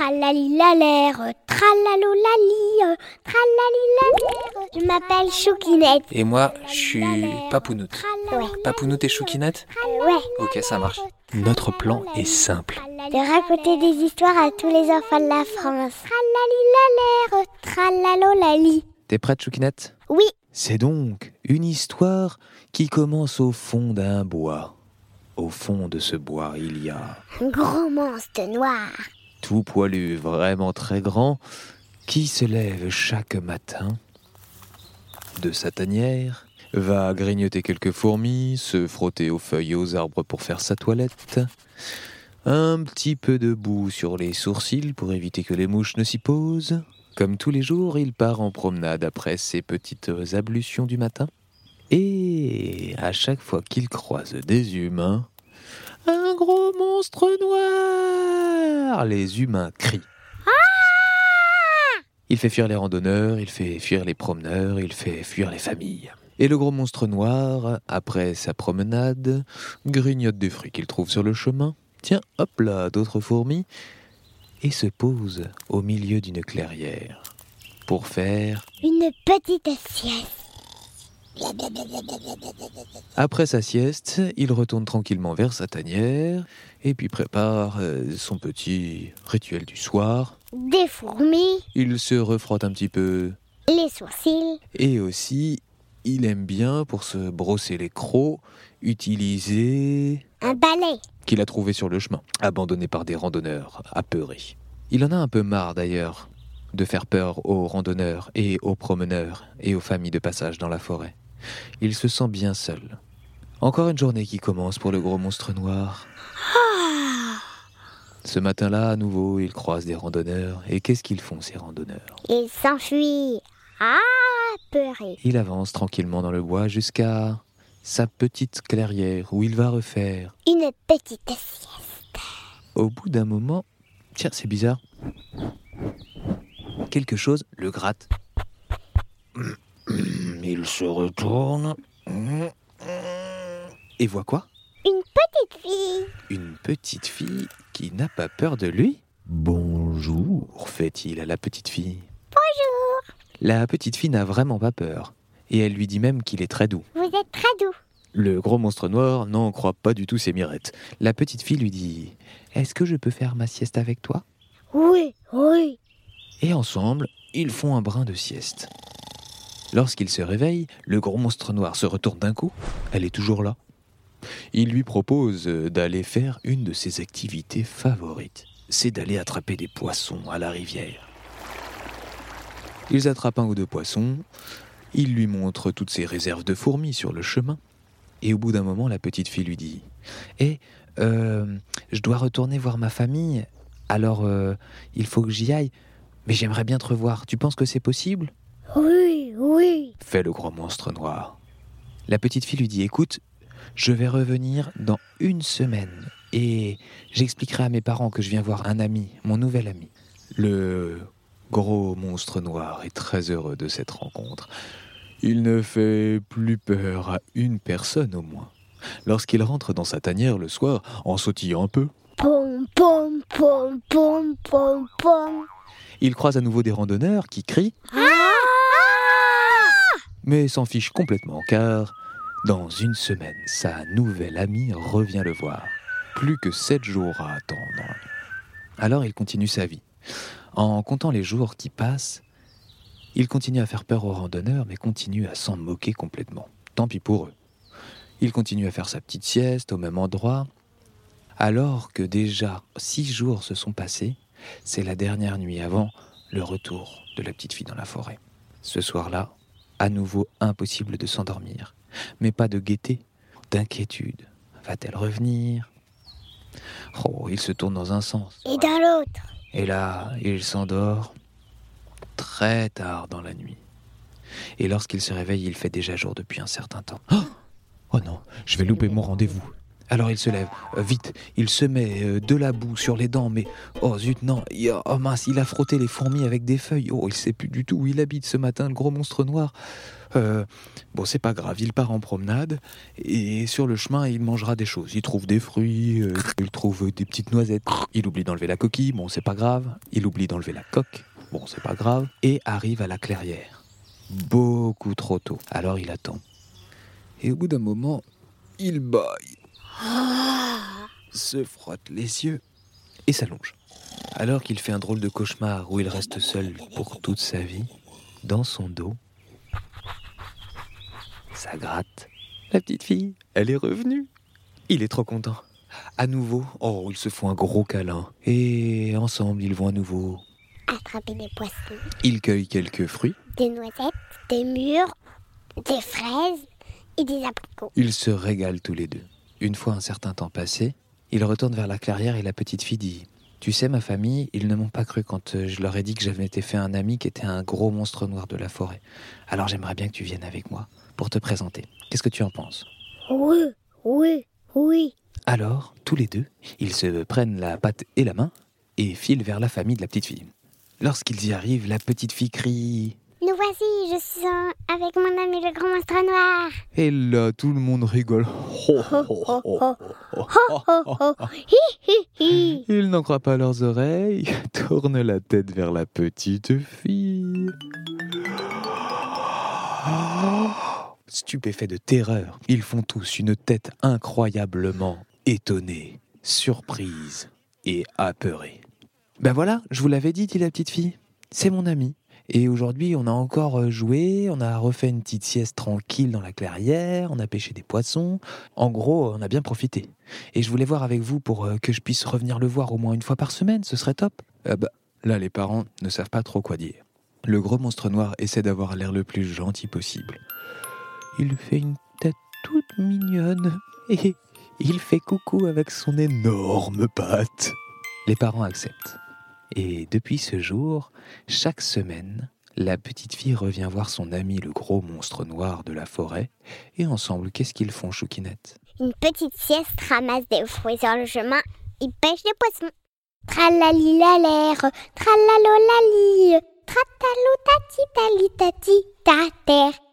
Tralalilalère, tralalolali, tralalilalère. Je m'appelle Choukinette. Et moi, je suis Papounoute. Ouais. Papounoute et Choukinette Ouais. Ok, ça marche. Notre plan est simple. De raconter des histoires à tous les enfants de la France. Tralalilalère, tralalolali. T'es prête, Choukinette? Oui, C'est donc une histoire qui commence au fond d'un bois. Au fond de ce bois, il y a un gros monstre noir. Poilu, vraiment très grand, qui se lève chaque matin de sa tanière, va grignoter quelques fourmis, se frotter aux feuilles et aux arbres pour faire sa toilette, un petit peu de boue sur les sourcils pour éviter que les mouches ne s'y posent. Comme tous les jours, il part en promenade après ses petites ablutions du matin. Et à chaque fois qu'il croise des humains, un gros monstre noir Les humains crient. Il fait fuir les randonneurs, il fait fuir les promeneurs, il fait fuir les familles. Et le gros monstre noir, après sa promenade, grignote des fruits qu'il trouve sur le chemin, tient hop là d'autres fourmis, et se pose au milieu d'une clairière pour faire Une petite sieste. Après sa sieste, il retourne tranquillement vers sa tanière et puis prépare euh, son petit rituel du soir. Des fourmis, Il se refrotte un petit peu les sourcils. et aussi il aime bien pour se brosser les crocs utiliser Un balai. qu'il a trouvé sur le chemin, abandonné par des randonneurs apeurés. Il en a un peu marre d'ailleurs de faire peur aux randonneurs et aux promeneurs et aux familles de passage dans la forêt. Il se sent bien seul. Encore une journée qui commence pour le gros monstre noir. Ce matin-là, à nouveau, il croise des randonneurs. Et qu'est-ce qu'ils font, ces randonneurs? Il s'enfuit. Ah, peuré. Il avance tranquillement dans le bois jusqu'à sa petite clairière où il va refaire Une petite sieste. Au bout d'un moment, tiens, c'est bizarre. Quelque chose le gratte. Il se retourne. Et voit quoi? Une petite fille. Une petite fille qui n'a pas peur de lui. Bonjour, fait-il à la petite fille. Bonjour. La petite fille n'a vraiment pas peur. Et elle lui dit même qu'il est très doux. Vous êtes très doux. Le gros monstre noir n'en croit pas du tout ses mirettes. La petite fille lui dit Est-ce que je peux faire ma sieste avec toi? Oui, oui. Et ensemble, ils font un brin de sieste. Lorsqu'il se réveille, le gros monstre noir se retourne d'un coup. Elle est toujours là. Il lui propose d'aller faire une de ses activités favorites. C'est d'aller attraper des poissons à la rivière. Ils attrapent un ou deux poissons. Il lui montre toutes ses réserves de fourmis sur le chemin. Et au bout d'un moment, la petite fille lui dit Eh, euh, je dois retourner voir ma famille. Alors, euh, il faut que j'y aille. Mais j'aimerais bien te revoir. Tu penses que c'est possible? Oui, oui. fait le gros monstre noir. La petite fille lui dit Écoute, je vais revenir dans une semaine et j'expliquerai à mes parents que je viens voir un ami, mon nouvel ami. Le gros monstre noir est très heureux de cette rencontre. Il ne fait plus peur à une personne au moins. Lorsqu'il rentre dans sa tanière le soir, en sautillant un peu, Pom, pom, pom, pom, pom, pom. Il croise à nouveau des randonneurs qui crient mais s'en fiche complètement car dans une semaine, sa nouvelle amie revient le voir. Plus que sept jours à attendre. Alors il continue sa vie. En comptant les jours qui passent, il continue à faire peur aux randonneurs, mais continue à s'en moquer complètement. Tant pis pour eux. Il continue à faire sa petite sieste au même endroit. Alors que déjà six jours se sont passés, c'est la dernière nuit avant le retour de la petite fille dans la forêt. Ce soir-là, à nouveau impossible de s'endormir, mais pas de gaieté, d'inquiétude. Va-t-elle revenir? Oh, il se tourne dans un sens. Et dans l'autre. Et là, il s'endort très tard dans la nuit. Et lorsqu'il se réveille, il fait déjà jour depuis un certain temps. Oh, Oh non, je vais louper mon rendez-vous. Alors il se lève, euh, vite, il se met euh, de la boue sur les dents, mais oh zut, non, oh mince, il a frotté les fourmis avec des feuilles. Oh, il sait plus du tout où il habite ce matin, le gros monstre noir. Euh, bon, c'est pas grave, il part en promenade et sur le chemin, il mangera des choses. Il trouve des fruits, il trouve des petites noisettes. Il oublie d'enlever la coquille, bon, c'est pas grave. Il oublie d'enlever la coque, bon, c'est pas grave. Et arrive à la clairière. Beaucoup trop tôt. Alors il attend. Et au bout d'un moment, il baille se frotte les yeux et s'allonge. Alors qu'il fait un drôle de cauchemar où il reste seul pour toute sa vie, dans son dos, ça gratte. La petite fille, elle est revenue. Il est trop content. À nouveau, oh, ils se font un gros câlin. Et ensemble, ils vont à nouveau. Attraper des poissons, Ils cueillent quelques fruits. des noisettes, des mûres, des fraises et des abricots. Ils se régalent tous les deux. Une fois un certain temps passé, ils retournent vers la clairière et la petite fille dit Tu sais, ma famille, ils ne m'ont pas cru quand euh, je leur ai dit que j'avais été fait un ami qui était un gros monstre noir de la forêt. Alors j'aimerais bien que tu viennes avec moi pour te présenter. Qu'est-ce que tu en penses? Oui, oui, oui. Alors, tous les deux, ils se prennent la patte et la main et filent vers la famille de la petite fille. Lorsqu'ils y arrivent, la petite fille crie voici, je suis en- avec mon ami le grand monstre noir. Et là, tout le monde rigole. Ils n'en croient pas leurs oreilles, tournent la tête vers la petite fille. Stupéfaits de terreur, ils font tous une tête incroyablement étonnée, surprise et apeurée. Ben voilà, je vous l'avais dit, dit la petite fille. C'est mon ami. Et aujourd'hui, on a encore euh, joué, on a refait une petite sieste tranquille dans la clairière, on a pêché des poissons. En gros, on a bien profité. Et je voulais voir avec vous pour euh, que je puisse revenir le voir au moins une fois par semaine, ce serait top. Ah bah, là, les parents ne savent pas trop quoi dire. Le gros monstre noir essaie d'avoir l'air le plus gentil possible. Il fait une tête toute mignonne et il fait coucou avec son énorme patte. Les parents acceptent. Et depuis ce jour, chaque semaine, la petite fille revient voir son ami le gros monstre noir de la forêt. Et ensemble, qu'est-ce qu'ils font, Choukinette? Une petite sieste ramasse des fruits sur le chemin. Il pêche des poissons. Tralali la l'air, tralalo la lie, tratalo tati tali tati ta terre.